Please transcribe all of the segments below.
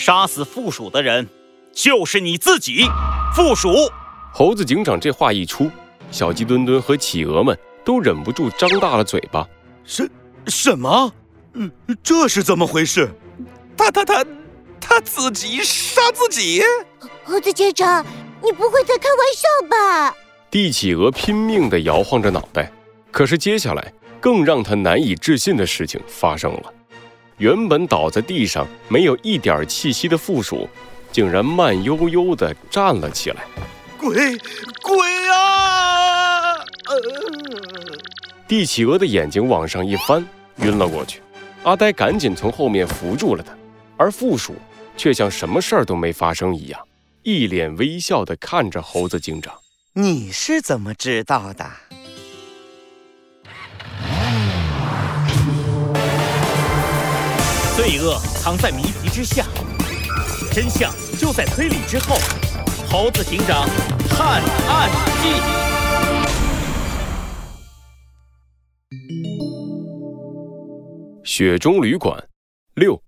杀死附属的人就是你自己，附属。猴子警长这话一出，小鸡墩墩和企鹅们都忍不住张大了嘴巴。什什么？嗯，这是怎么回事？他他他他自己杀自己？猴子警长，你不会在开玩笑吧？帝企鹅拼命地摇晃着脑袋，可是接下来更让他难以置信的事情发生了。原本倒在地上没有一点气息的附属，竟然慢悠悠地站了起来。鬼鬼啊！帝企鹅的眼睛往上一翻，晕了过去。阿呆赶紧从后面扶住了他，而附属却像什么事儿都没发生一样，一脸微笑地看着猴子警长。你是怎么知道的？罪恶藏在谜题之下，真相就在推理之后。猴子警长探案记。雪中旅馆六，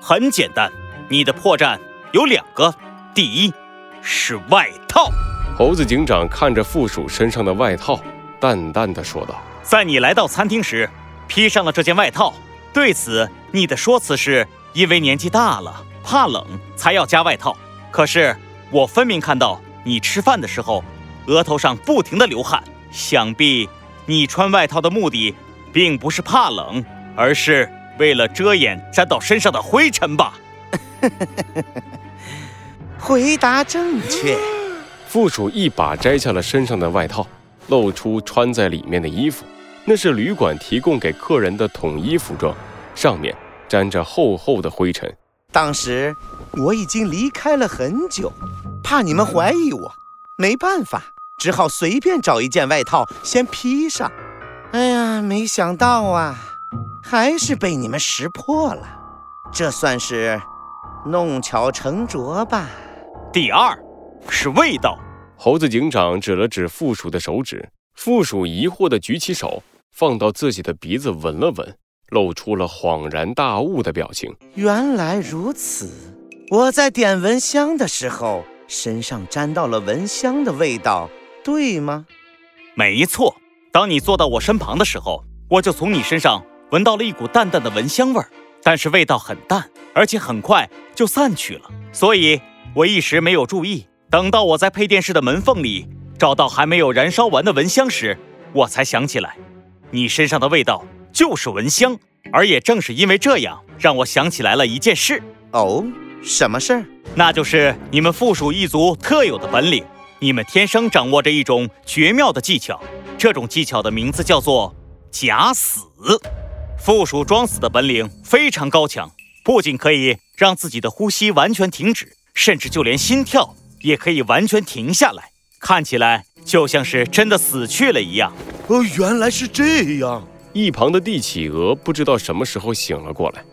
很简单，你的破绽有两个。第一是外套。猴子警长看着附属身上的外套，淡淡的说道：“在你来到餐厅时，披上了这件外套。对此，你的说辞是因为年纪大了，怕冷才要加外套。可是。”我分明看到你吃饭的时候，额头上不停的流汗。想必你穿外套的目的，并不是怕冷，而是为了遮掩沾到身上的灰尘吧？回答正确。附属一把摘下了身上的外套，露出穿在里面的衣服。那是旅馆提供给客人的统一服装，上面沾着厚厚的灰尘。当时。我已经离开了很久，怕你们怀疑我，没办法，只好随便找一件外套先披上。哎呀，没想到啊，还是被你们识破了，这算是弄巧成拙吧。第二，是味道。猴子警长指了指附属的手指，附属疑惑地举起手，放到自己的鼻子闻了闻，露出了恍然大悟的表情。原来如此。我在点蚊香的时候，身上沾到了蚊香的味道，对吗？没错。当你坐到我身旁的时候，我就从你身上闻到了一股淡淡的蚊香味儿，但是味道很淡，而且很快就散去了。所以我一时没有注意。等到我在配电室的门缝里找到还没有燃烧完的蚊香时，我才想起来，你身上的味道就是蚊香。而也正是因为这样，让我想起来了一件事。哦。什么事儿？那就是你们附属一族特有的本领。你们天生掌握着一种绝妙的技巧，这种技巧的名字叫做假死。附属装死的本领非常高强，不仅可以让自己的呼吸完全停止，甚至就连心跳也可以完全停下来，看起来就像是真的死去了一样。哦，原来是这样。一旁的帝企鹅不知道什么时候醒了过来，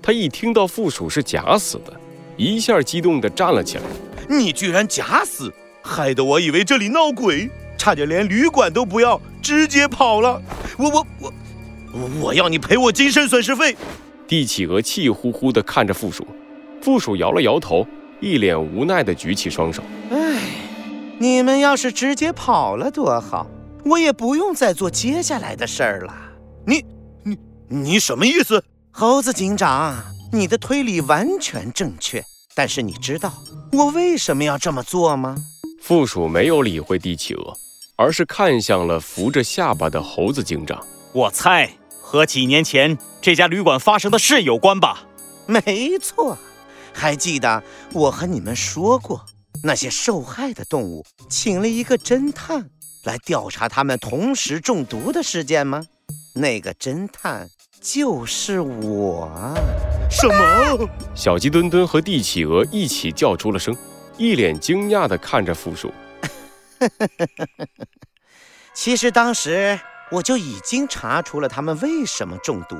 他一听到附属是假死的。一下激动地站了起来，你居然假死，害得我以为这里闹鬼，差点连旅馆都不要，直接跑了。我我我，我要你赔我精神损失费。帝企鹅气呼呼地看着附属，附属摇了摇头，一脸无奈地举起双手。唉，你们要是直接跑了多好，我也不用再做接下来的事儿了。你你你什么意思，猴子警长？你的推理完全正确，但是你知道我为什么要这么做吗？附属没有理会帝企鹅，而是看向了扶着下巴的猴子警长。我猜和几年前这家旅馆发生的事有关吧？没错，还记得我和你们说过，那些受害的动物请了一个侦探来调查他们同时中毒的事件吗？那个侦探就是我。什么？小鸡墩墩和帝企鹅一起叫出了声，一脸惊讶地看着附属。其实当时我就已经查出了他们为什么中毒，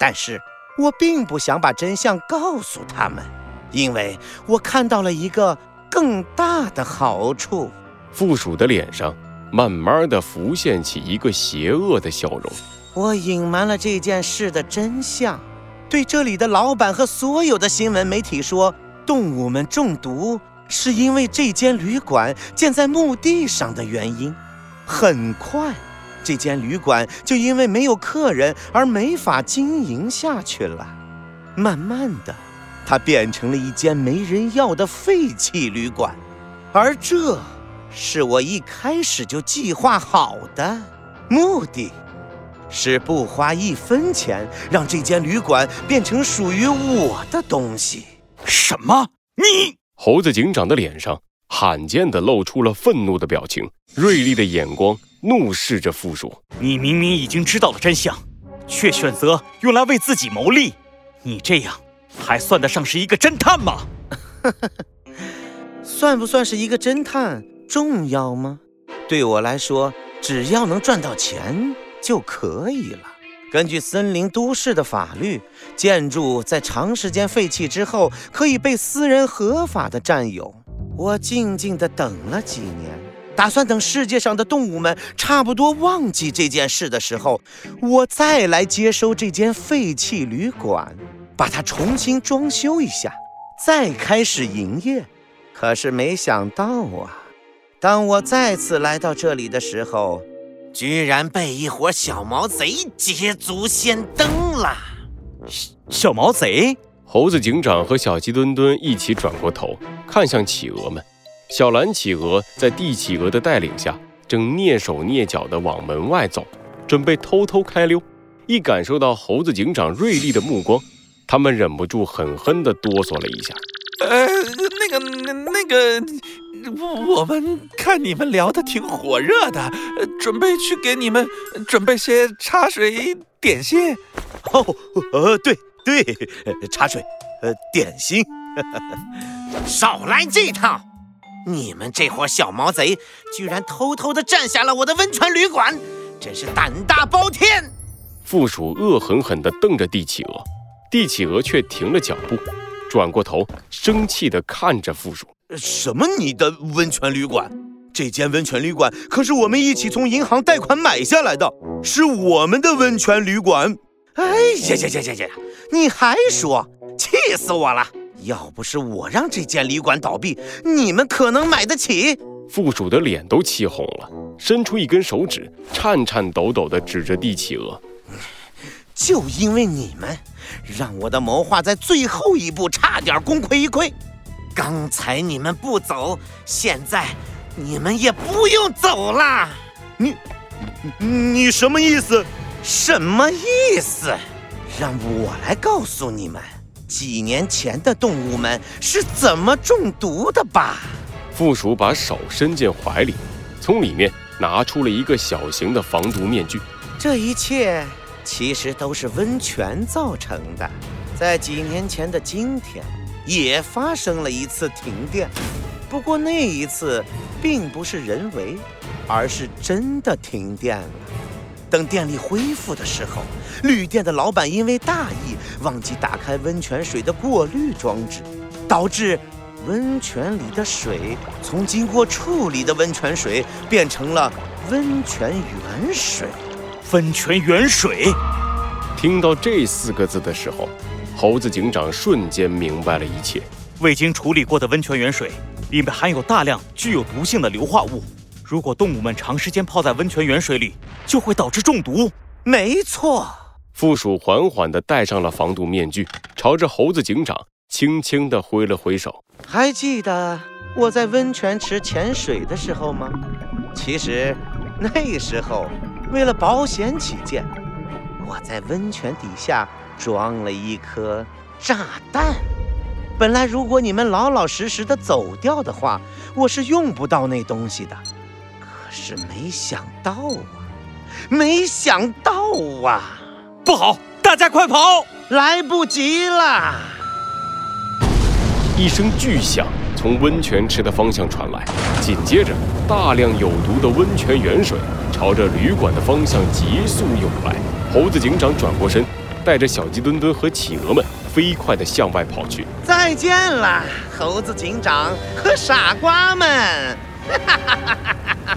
但是我并不想把真相告诉他们，因为我看到了一个更大的好处。附属的脸上慢慢的浮现起一个邪恶的笑容。我隐瞒了这件事的真相。对这里的老板和所有的新闻媒体说，动物们中毒是因为这间旅馆建在墓地上的原因。很快，这间旅馆就因为没有客人而没法经营下去了。慢慢的，它变成了一间没人要的废弃旅馆，而这是我一开始就计划好的目的。是不花一分钱让这间旅馆变成属于我的东西。什么？你？猴子警长的脸上罕见的露出了愤怒的表情，锐利的眼光怒视着负鼠。你明明已经知道了真相，却选择用来为自己谋利，你这样还算得上是一个侦探吗？算不算是一个侦探重要吗？对我来说，只要能赚到钱。就可以了。根据森林都市的法律，建筑在长时间废弃之后，可以被私人合法的占有。我静静地等了几年，打算等世界上的动物们差不多忘记这件事的时候，我再来接收这间废弃旅馆，把它重新装修一下，再开始营业。可是没想到啊，当我再次来到这里的时候，居然被一伙小毛贼捷足先登了！小毛贼，猴子警长和小鸡墩墩一起转过头，看向企鹅们。小蓝企鹅在地企鹅的带领下，正蹑手蹑脚地往门外走，准备偷偷开溜。一感受到猴子警长锐利的目光，他们忍不住狠狠地哆嗦了一下。呃，那个，那那个。我们看你们聊得挺火热的，准备去给你们准备些茶水点心。哦，呃，对对，茶水，呃，点心。少来这套！你们这伙小毛贼居然偷偷的占下了我的温泉旅馆，真是胆大包天！负鼠恶狠狠地瞪着帝企鹅，帝企鹅却停了脚步，转过头，生气地看着负鼠。什么？你的温泉旅馆？这间温泉旅馆可是我们一起从银行贷款买下来的，是我们的温泉旅馆。哎呀呀呀呀呀！你还说，气死我了！要不是我让这间旅馆倒闭，你们可能买得起？副鼠的脸都气红了，伸出一根手指，颤颤抖抖地指着帝企鹅。就因为你们，让我的谋划在最后一步差点功亏一篑。刚才你们不走，现在你们也不用走了。你，你什么意思？什么意思？让我来告诉你们，几年前的动物们是怎么中毒的吧。负鼠把手伸进怀里，从里面拿出了一个小型的防毒面具。这一切其实都是温泉造成的。在几年前的今天。也发生了一次停电，不过那一次并不是人为，而是真的停电了。等电力恢复的时候，旅店的老板因为大意忘记打开温泉水的过滤装置，导致温泉里的水从经过处理的温泉水变成了温泉原水。温泉原水，听到这四个字的时候。猴子警长瞬间明白了一切。未经处理过的温泉原水里面含有大量具有毒性的硫化物，如果动物们长时间泡在温泉原水里，就会导致中毒。没错。负鼠缓缓地戴上了防毒面具，朝着猴子警长轻轻地挥了挥手。还记得我在温泉池潜水的时候吗？其实那时候为了保险起见，我在温泉底下。装了一颗炸弹。本来，如果你们老老实实的走掉的话，我是用不到那东西的。可是没想到啊，没想到啊！不好，大家快跑！来不及了！一声巨响从温泉池的方向传来，紧接着，大量有毒的温泉原水朝着旅馆的方向急速涌来。猴子警长转过身。带着小鸡墩墩和企鹅们飞快地向外跑去。再见了，猴子警长和傻瓜们！哈哈哈哈哈